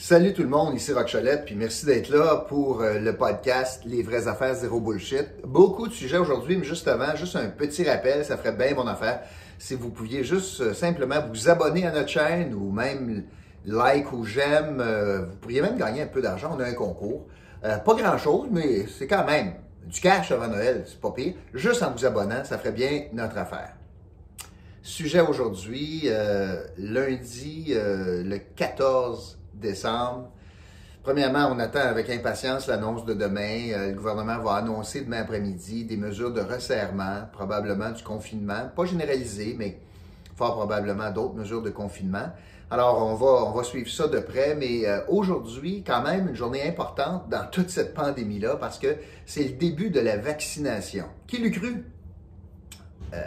Salut tout le monde, ici Rock Cholette, puis merci d'être là pour euh, le podcast Les vraies affaires zéro bullshit. Beaucoup de sujets aujourd'hui, mais juste avant, juste un petit rappel, ça ferait bien mon affaire si vous pouviez juste euh, simplement vous abonner à notre chaîne ou même like ou j'aime. Euh, vous pourriez même gagner un peu d'argent, on a un concours. pas grand chose, mais c'est quand même du cash avant Noël, c'est pas pire. Juste en vous abonnant, ça ferait bien notre affaire. Sujet aujourd'hui, lundi le 14 décembre. Premièrement, on attend avec impatience l'annonce de demain. Euh, le gouvernement va annoncer demain après-midi des mesures de resserrement, probablement du confinement, pas généralisé, mais fort probablement d'autres mesures de confinement. Alors, on va, on va suivre ça de près, mais euh, aujourd'hui, quand même, une journée importante dans toute cette pandémie-là parce que c'est le début de la vaccination. Qui l'eût cru? Euh,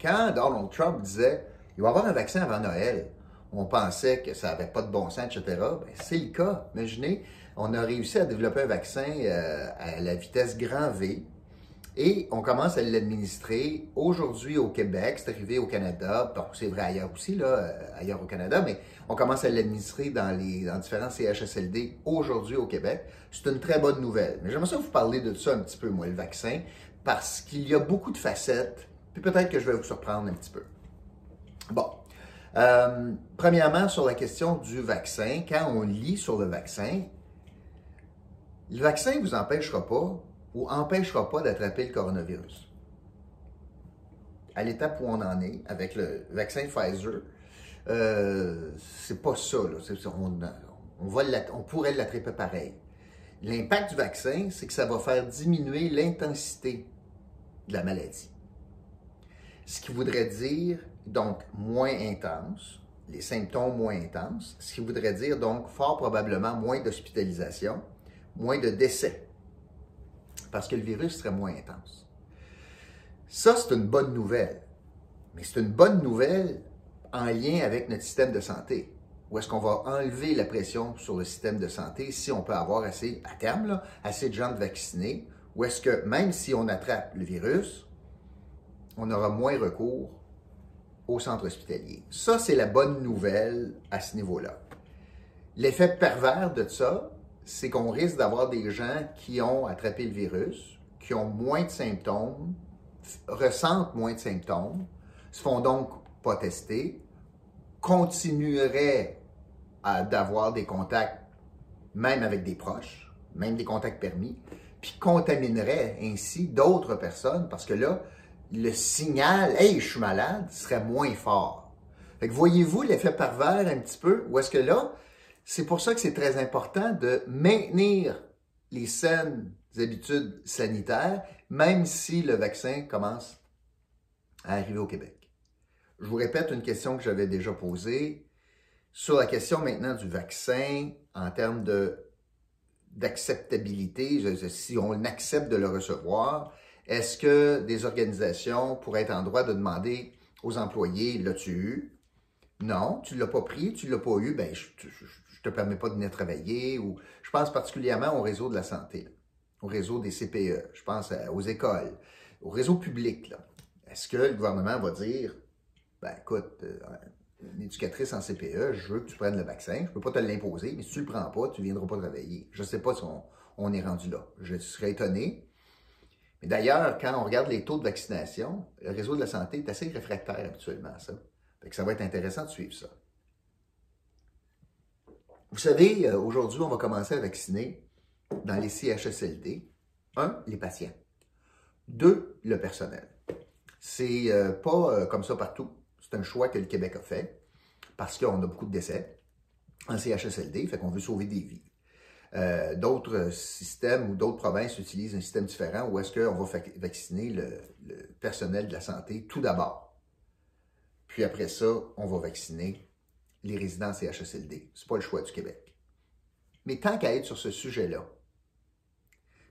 quand Donald Trump disait il va y avoir un vaccin avant Noël, on pensait que ça n'avait pas de bon sens, etc. Ben, c'est le cas. Imaginez, on a réussi à développer un vaccin euh, à la vitesse grand V et on commence à l'administrer aujourd'hui au Québec, c'est arrivé au Canada, c'est vrai ailleurs aussi, là, euh, ailleurs au Canada, mais on commence à l'administrer dans dans différents CHSLD aujourd'hui au Québec. C'est une très bonne nouvelle. Mais j'aimerais ça vous parler de ça un petit peu, moi, le vaccin, parce qu'il y a beaucoup de facettes, puis peut-être que je vais vous surprendre un petit peu. Bon, euh, premièrement, sur la question du vaccin, quand on lit sur le vaccin, le vaccin ne vous empêchera pas ou empêchera pas d'attraper le coronavirus. À l'étape où on en est avec le vaccin Pfizer, euh, c'est pas ça. On, on pourrait l'attraper pareil. L'impact du vaccin, c'est que ça va faire diminuer l'intensité de la maladie. Ce qui voudrait dire donc moins intense, les symptômes moins intenses, ce qui voudrait dire donc fort probablement moins d'hospitalisation, moins de décès, parce que le virus serait moins intense. Ça, c'est une bonne nouvelle, mais c'est une bonne nouvelle en lien avec notre système de santé. Où est-ce qu'on va enlever la pression sur le système de santé si on peut avoir assez, à terme, assez de gens vaccinés, ou est-ce que même si on attrape le virus, on aura moins recours centre hospitalier. Ça, c'est la bonne nouvelle à ce niveau-là. L'effet pervers de ça, c'est qu'on risque d'avoir des gens qui ont attrapé le virus, qui ont moins de symptômes, ressentent moins de symptômes, se font donc pas tester, continueraient d'avoir des contacts, même avec des proches, même des contacts permis, puis contamineraient ainsi d'autres personnes, parce que là, le signal Hey, je suis malade serait moins fort. Voyez-vous l'effet pervers un petit peu? Ou est-ce que là, c'est pour ça que c'est très important de maintenir les saines habitudes sanitaires, même si le vaccin commence à arriver au Québec. Je vous répète une question que j'avais déjà posée sur la question maintenant du vaccin en termes d'acceptabilité, si on accepte de le recevoir, est-ce que des organisations pourraient être en droit de demander aux employés, l'as-tu eu? Non, tu ne l'as pas pris, tu ne l'as pas eu, ben, je ne te permets pas de venir travailler. Ou, je pense particulièrement au réseau de la santé, au réseau des CPE, je pense aux écoles, au réseau public. Est-ce que le gouvernement va dire, ben écoute, euh, une éducatrice en CPE, je veux que tu prennes le vaccin, je ne peux pas te l'imposer, mais si tu ne le prends pas, tu ne viendras pas travailler. Je ne sais pas si on est rendu là. Je serais étonné, mais d'ailleurs, quand on regarde les taux de vaccination, le réseau de la santé est assez réfractaire habituellement à ça. Ça va être intéressant de suivre ça. Vous savez, euh, aujourd'hui, on va commencer à vacciner dans les CHSLD. Un, les patients. Deux, le personnel. C'est euh, pas euh, comme ça partout. C'est un choix que le Québec a fait parce qu'on a beaucoup de décès en CHSLD, fait qu'on veut sauver des vies. Euh, d'autres systèmes ou d'autres provinces utilisent un système différent où est-ce qu'on va vacciner le, personnel de la santé tout d'abord. Puis après ça, on va vacciner les résidents CHSLD. Ce n'est pas le choix du Québec. Mais tant qu'à être sur ce sujet-là,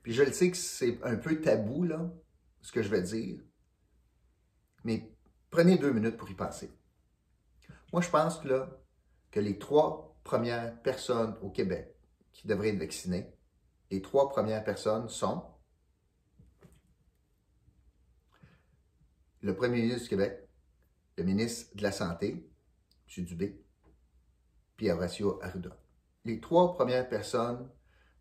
puis je le sais que c'est un peu tabou, là, ce que je vais dire, mais prenez deux minutes pour y penser. Moi, je pense là, que les trois premières personnes au Québec qui devraient être vaccinés. Les trois premières personnes sont le premier ministre du Québec, le ministre de la Santé, M. Dubé, puis Horacio Arruda. les trois premières personnes,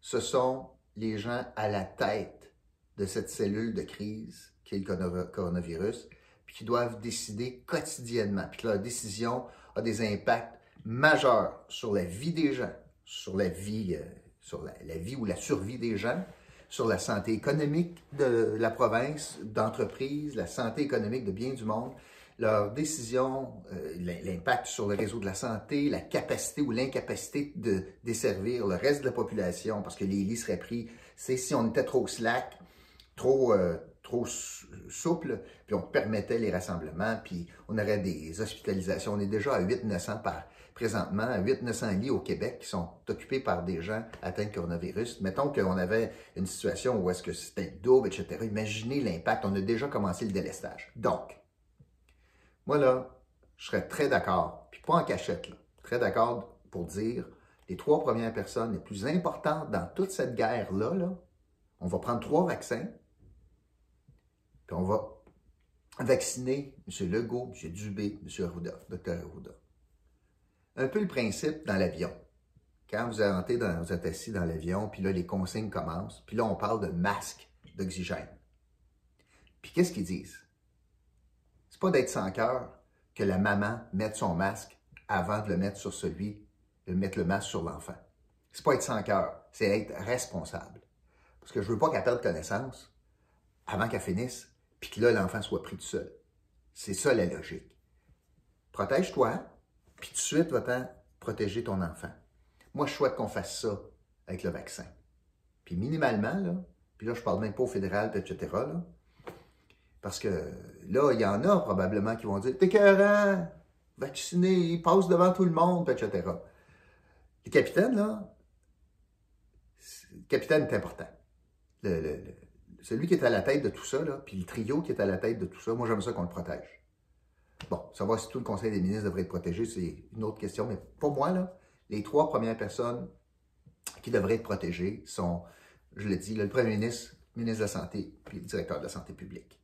ce sont les gens à la tête de cette cellule de crise qui est le coronavirus, puis qui doivent décider quotidiennement, puis que leur décision a des impacts majeurs sur la vie des gens, sur la vie, euh, sur la, vie ou la survie des gens, sur la santé économique de la province, d'entreprise, la santé économique de bien du monde, leur décision, euh, l'impact sur le réseau de la santé, la capacité ou l'incapacité de desservir le reste de la population parce que les lits seraient pris. C'est si on était trop slack, trop, euh, trop souple, puis on permettait les rassemblements, puis on aurait des hospitalisations. On est déjà à 800-900 par présentement, à 800-900 lits au Québec qui sont occupés par des gens atteints de coronavirus. Mettons qu'on avait une situation où est-ce que c'était double, etc. Imaginez l'impact. On a déjà commencé le délestage. Donc, moi, là, je serais très d'accord, puis pas en cachette, très d'accord pour dire les trois premières personnes les plus importantes dans toute cette guerre-là, là, on va prendre trois vaccins, puis on va vacciner M. Legault, M. Dubé, M. Arruda, Dr. Arruda. Un peu le principe dans l'avion. Quand vous, dans, vous êtes assis dans l'avion, puis là, les consignes commencent, puis là, on parle de masque d'oxygène. Puis qu'est-ce qu'ils disent? C'est pas d'être sans cœur que la maman mette son masque avant de le mettre sur celui, de mettre le masque sur l'enfant. C'est pas être sans cœur, c'est être responsable. Parce que je veux pas qu'elle perde connaissance avant qu'elle finisse, puis que là, l'enfant soit pris tout seul. C'est ça la logique. Protège-toi, puis tout de suite, va-t'en protéger ton enfant. Moi, je souhaite qu'on fasse ça avec le vaccin. Puis minimalement, là, puis là, je parle même pas au fédéral, etc., là, parce que là, il y en a probablement qui vont dire T'es cohérent, vacciné, il passe devant tout le monde, etc. Le capitaine, là, le capitaine est important. Celui qui est à la tête de tout ça, là, puis le trio qui est à la tête de tout ça, moi j'aime ça qu'on le protège. Bon, savoir si tout le Conseil des ministres devrait être protégé, c'est une autre question, mais pour moi, les trois premières personnes qui devraient être protégées sont, je l'ai dit, le Premier ministre, le ministre de la Santé, puis le directeur de la Santé publique.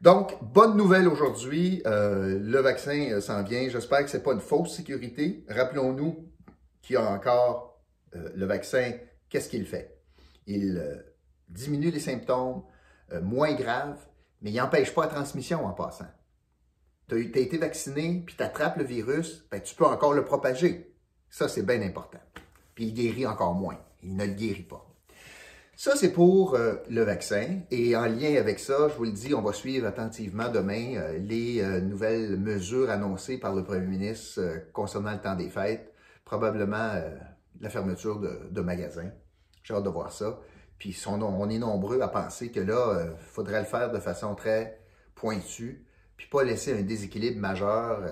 Donc, bonne nouvelle aujourd'hui, euh, le vaccin euh, s'en vient. J'espère que ce n'est pas une fausse sécurité. Rappelons-nous qu'il y a encore euh, le vaccin, qu'est-ce qu'il fait? Il diminue les symptômes, moins graves, mais il n'empêche pas la transmission en passant. Tu as, été vacciné, puis tu attrapes le virus, ben, tu peux encore le propager. Ça, c'est bien important. Puis il guérit encore moins. Il ne le guérit pas. Ça, c'est pour euh, le vaccin. Et en lien avec ça, je vous le dis, on va suivre attentivement demain euh, les euh, nouvelles mesures annoncées par le premier ministre concernant le temps des fêtes, probablement la fermeture de, magasins. J'ai hâte de voir ça. Puis on est nombreux à penser que là, il faudrait le faire de façon très pointue, puis pas laisser un déséquilibre majeur.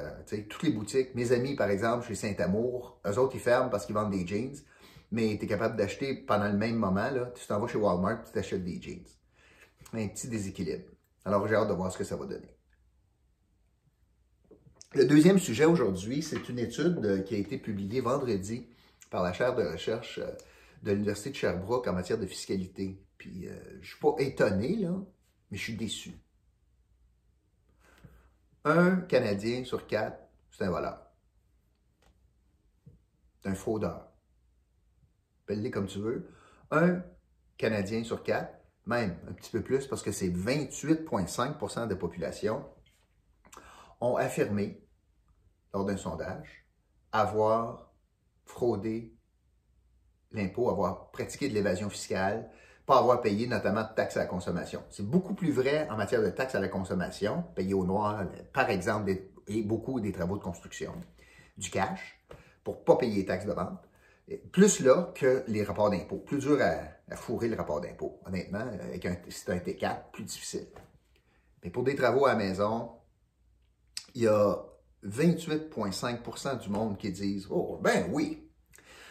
toutes les boutiques, mes amis par exemple chez Saint-Amour, eux autres ils ferment parce qu'ils vendent des jeans mais tu es capable d'acheter pendant le même moment, là, tu t'en vas chez Walmart, tu t'achètes des jeans. Un petit déséquilibre. Alors j'ai hâte de voir ce que ça va donner. Le deuxième sujet aujourd'hui, c'est une étude euh, qui a été publiée vendredi par la chaire de recherche euh, de l'Université de Sherbrooke en matière de fiscalité. Puis euh, je ne suis pas étonné, là, mais je suis déçu. Un Canadien sur quatre, c'est un voleur. C'est un fraudeur appelle-les comme tu veux, un Canadien sur quatre, même un petit peu plus, parce que c'est 28,5% de la population, ont affirmé, lors d'un sondage, avoir fraudé l'impôt, avoir pratiqué de l'évasion fiscale, pas avoir payé notamment de taxes à la consommation. C'est beaucoup plus vrai en matière de taxes à la consommation, payer au noir, par exemple, et beaucoup des travaux de construction, du cash, pour pas payer les taxes de vente, plus là que les rapports d'impôt. Plus dur à, fourrer le rapport d'impôt. Honnêtement, avec un, c'est un T4, plus difficile. Mais pour des travaux à la maison, il y a 28,5% du monde qui disent Oh, ben oui.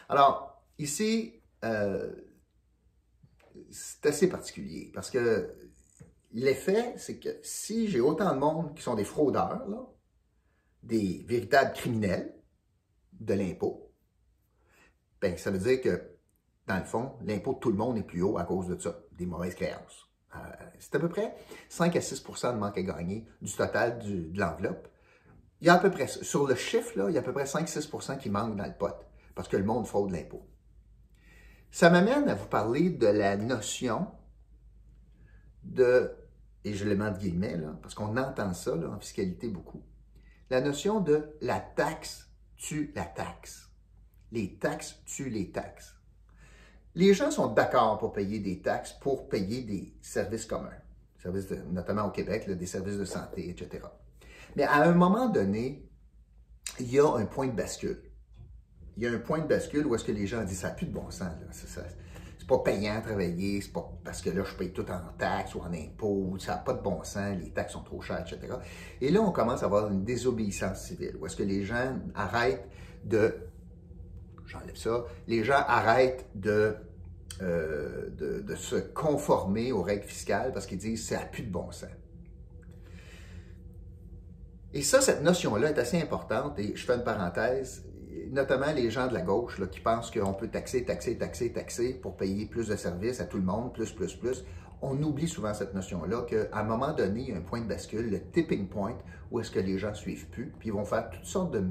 Alors, ici, euh, c'est assez particulier parce que l'effet, c'est que si j'ai autant de monde qui sont des fraudeurs, des véritables criminels de l'impôt, ben, ça veut dire que, dans le fond, l'impôt de tout le monde est plus haut à cause de ça, des mauvaises créances. Euh, c'est à peu près 5 à 6% de manque à gagner du total de l'enveloppe. Il y a à peu près, sur le chiffre, là, il y a à peu près 5-6% qui manquent dans le pot. parce que le monde fraude l'impôt. Ça m'amène à vous parler de la notion de, et je le mets de guillemets, là, parce qu'on entend ça en fiscalité beaucoup, la notion de la taxe tue la taxe. Les taxes tuent les taxes. Les gens sont d'accord pour payer des taxes pour payer des services communs, services notamment au Québec, des services de santé, etc. Mais à un moment donné, il y a un point de bascule. Il y a un point de bascule où est-ce que les gens disent ça n'a plus de bon sens. C'est pas payant à travailler, c'est pas parce que là, je paye tout en taxes ou en impôts, ça n'a pas de bon sens, les taxes sont trop chères, etc. Et là, on commence à avoir une désobéissance civile, où est-ce que les gens arrêtent de j'enlève ça, les gens arrêtent de, euh, de, se conformer aux règles fiscales parce qu'ils disent ça n'a plus de bon sens. Et ça, cette notion-là est assez importante, et je fais une parenthèse, notamment les gens de la gauche là, qui pensent qu'on peut taxer, taxer, taxer, taxer pour payer plus de services à tout le monde, plus, plus, plus. On oublie souvent cette notion-là qu'à un moment donné, il y a un point de bascule, le tipping point, où est-ce que les gens ne suivent plus, puis ils vont faire toutes sortes de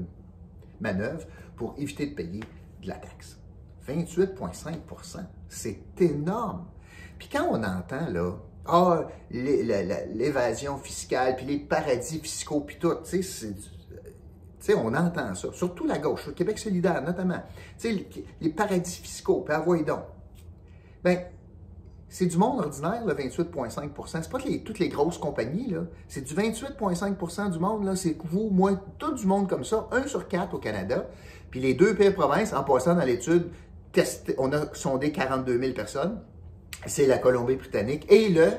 manœuvres pour éviter de payer de la taxe. 28,5% c'est énorme. Puis quand on entend, là, ah, l'évasion fiscale, puis les paradis fiscaux, puis tout, tu sais, on entend ça, surtout la gauche, le Québec solidaire notamment. Tu sais, les, paradis fiscaux, puis avoyez donc. Ben, c'est du monde ordinaire, le 28,5% C'est pas toutes les grosses compagnies, là. C'est du 28,5% du monde, là. C'est vous, moi, tout du monde comme ça, un sur quatre au Canada. Puis les deux pires provinces, en passant dans l'étude, on a sondé 42 000 personnes. C'est la Colombie-Britannique et le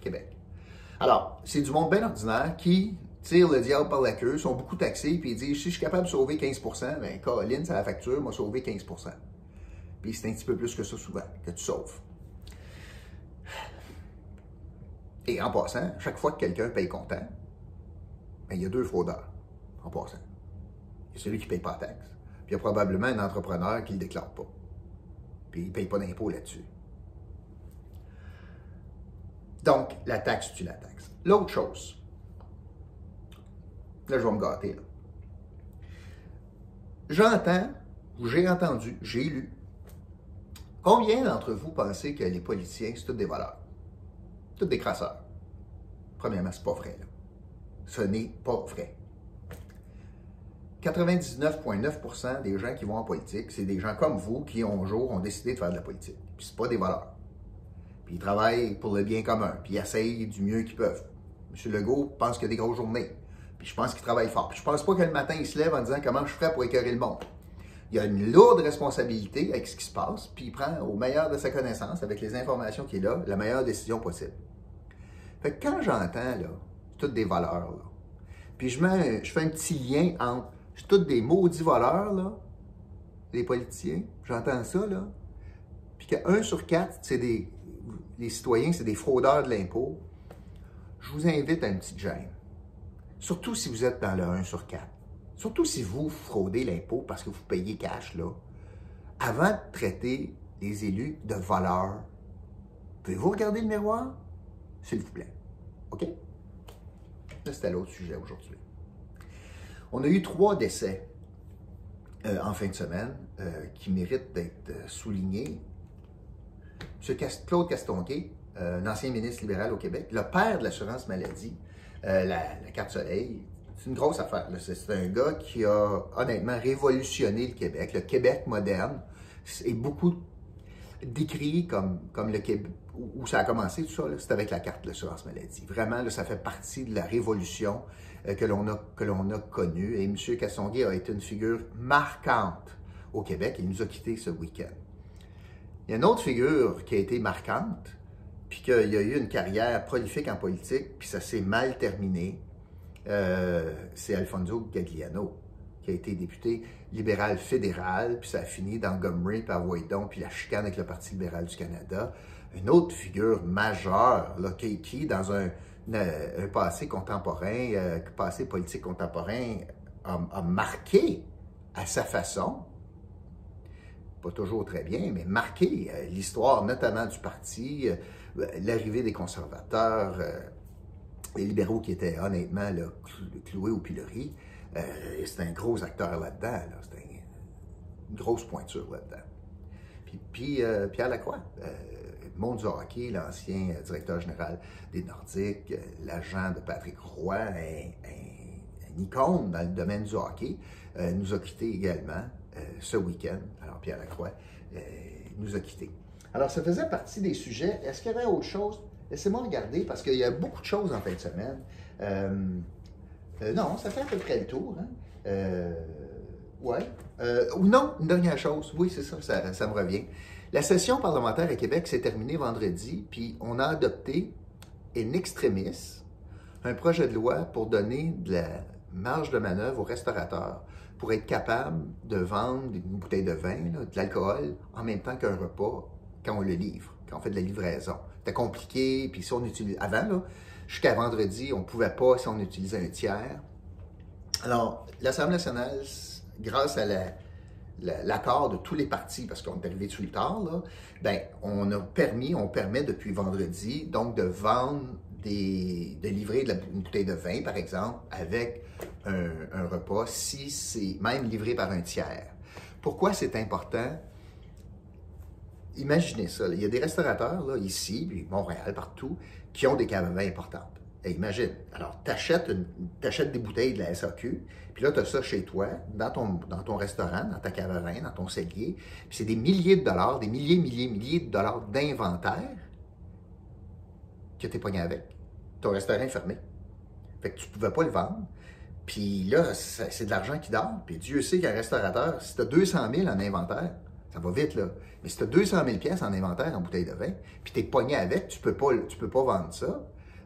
Québec. Alors, c'est du monde bien ordinaire qui tire le diable par la queue, sont beaucoup taxés, puis ils disent si je suis capable de sauver 15 bien, Caroline, c'est la facture, m'a sauvé 15% Puis c'est un petit peu plus que ça souvent, que tu sauves. Et en passant, chaque fois que quelqu'un paye comptant, ben, il y a deux fraudeurs, en passant. Il y a celui qui ne paye pas la taxe. Puis il y a probablement un entrepreneur qui ne le déclare pas. Puis il ne paye pas d'impôt là-dessus. Donc, la taxe tue la taxe. L'autre chose, là, je vais me gâter. J'entends, j'ai entendu, j'ai lu. Combien d'entre vous pensez que les politiciens, c'est tous des voleurs? Tous des crasseurs? Premièrement, c'est pas vrai. Ce n'est pas vrai. 99,9% des gens qui vont en politique, c'est des gens comme vous qui, un jour, ont décidé de faire de la politique. Puis c'est pas des voleurs. Puis ils travaillent pour le bien commun, puis ils essayent du mieux qu'ils peuvent. M. Legault pense qu'il y a des grosses journées. Je pense qu'il travaille fort. Puis je pense pas que le matin, il se lève en disant comment je ferais pour écœurer le monde. Il a une lourde responsabilité avec ce qui se passe, puis il prend au meilleur de sa connaissance, avec les informations qu'il a, la meilleure décision possible. Fait que quand j'entends, là, toutes des valeurs, là, puis je, fais un petit lien entre tous des maudits voleurs, là, les politiciens. J'entends ça, là. Puis qu'un sur quatre, c'est des. Les citoyens, c'est des fraudeurs de l'impôt. Je vous invite à une petite gêne. Surtout si vous êtes dans le 1 sur 4. Surtout si vous fraudez l'impôt parce que vous payez cash, là. Avant de traiter les élus de voleurs, pouvez-vous regarder le miroir? S'il vous plaît. OK? Là, c'était l'autre sujet aujourd'hui. On a eu trois décès euh, en fin de semaine euh, qui méritent d'être euh, soulignés. M. Claude Castonguay, un ancien ministre libéral au Québec, le père de l'assurance maladie, la, carte soleil, c'est une grosse affaire. C'est un gars qui a honnêtement révolutionné le Québec, le Québec moderne. Et beaucoup décrit comme, comme le Québec, où ça a commencé, tout ça, c'est avec la carte de l'assurance maladie. Vraiment, ça fait partie de la révolution euh, que l'on a, a connue. Et M. Kassonguay a été une figure marquante au Québec. Il nous a quittés ce week-end. Il y a une autre figure qui a été marquante, puis qu'il a eu une carrière prolifique en politique, puis ça s'est mal terminé. Euh, c'est Alfonso Gagliano qui a été député libéral fédéral, puis ça a fini dans Montgomery, puis à puis la chicane avec le Parti libéral du Canada. Une autre figure majeure, qui, dans un, un passé contemporain, euh, passé politique contemporain, a, marqué à sa façon, pas toujours très bien, mais marqué euh, l'histoire notamment du parti, euh, l'arrivée des conservateurs, les libéraux qui étaient honnêtement là, cloués au pilori. c'est un gros acteur là-dedans. grosse pointure là-dedans. Puis, puis euh, Pierre Lacroix, euh, monde du hockey, l'ancien directeur général des Nordiques, l'agent de Patrick Roy, un, icône dans le domaine du hockey, nous a quittés également ce week-end. Alors Pierre Lacroix nous a quittés. Alors ça faisait partie des sujets. Est-ce qu'il y avait autre chose? Laissez-moi regarder parce qu'il y a beaucoup de choses en fin de semaine. non, ça fait à peu près le tour. Hein? Euh, ouais. Euh, ou non, une dernière chose. Oui, c'est ça, ça, me revient. La session parlementaire à Québec s'est terminée vendredi, puis on a adopté in extremis un projet de loi pour donner de la marge de manœuvre aux restaurateurs pour être capable de vendre une bouteille de vin, de l'alcool, en même temps qu'un repas quand on le livre, quand on fait de la livraison. C'était compliqué, puis si on utilise... Avant, jusqu'à vendredi, on ne pouvait pas si on utilisait un tiers. Alors, l'Assemblée nationale, grâce à l'accord de tous les partis, parce qu'on est arrivé dessus le tard, ben, on a permis, on permet depuis vendredi, donc de vendre des, de livrer une bouteille de vin, par exemple, avec un, repas, si c'est même livré par un tiers. Pourquoi c'est important? Imaginez ça, il y a des restaurateurs ici, puis Montréal, partout, qui ont des caves à importantes imagine, alors tu achètes, des bouteilles de la SAQ, puis là tu as ça chez toi, dans ton, dans ton restaurant, dans ta cave à vin, dans ton cellier, puis c'est des milliers de dollars, des milliers, milliers, milliers de dollars d'inventaire que tu es pogné avec. Ton restaurant est fermé. Fait que tu ne pouvais pas le vendre. Puis là, c'est de l'argent qui dort. Puis Dieu sait qu'un restaurateur, si tu as 200 000 en inventaire, ça va vite, là. Mais si tu as 200 000 pièces en inventaire en bouteille de vin, puis tu es pogné avec, tu ne peux, peux pas vendre ça.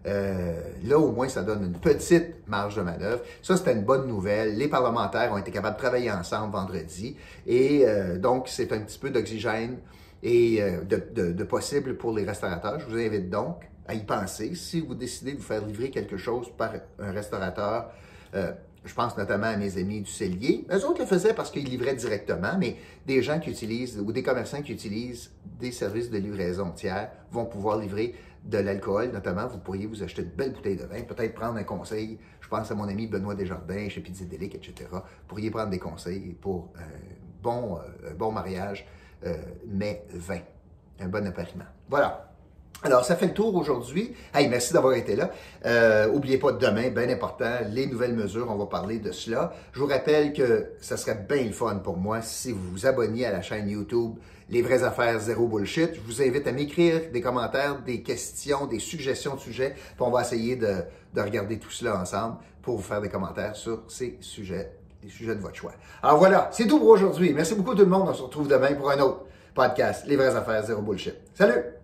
Euh, là, au moins, ça donne une petite marge de manœuvre. Ça, c'était une bonne nouvelle. Les parlementaires ont été capables de travailler ensemble vendredi. Et euh, donc, c'est un petit peu d'oxygène et euh, de, possible pour les restaurateurs. Je vous invite donc à y penser. Si vous décidez de vous faire livrer quelque chose par un restaurateur, je pense notamment à mes amis du cellier. Eux autres le faisaient parce qu'ils livraient directement, mais des gens qui utilisent ou des commerçants qui utilisent des services de livraison tiers vont pouvoir livrer de l'alcool, notamment, vous pourriez vous acheter une belle bouteille de vin, peut-être prendre un conseil. Je pense à mon ami Benoît Desjardins chez Pizzidelic, etc. Vous pourriez prendre des conseils pour un bon, euh, bon mariage, euh, mais vin. Un bon appariement. Voilà. Alors, ça fait le tour aujourd'hui. Hey, merci d'avoir été là. Euh, oubliez pas demain, bien important, les nouvelles mesures, on va parler de cela. Je vous rappelle que ça serait bien le fun pour moi si vous vous abonniez à la chaîne YouTube Les vraies affaires zéro bullshit. Je vous invite à m'écrire des commentaires, des questions, des suggestions de sujets, puis on va essayer de, de regarder tout cela ensemble pour vous faire des commentaires sur ces sujets, les sujets de votre choix. Alors voilà, c'est tout pour aujourd'hui. Merci beaucoup tout le monde. On se retrouve demain pour un autre podcast, Les vraies affaires zéro bullshit. Salut!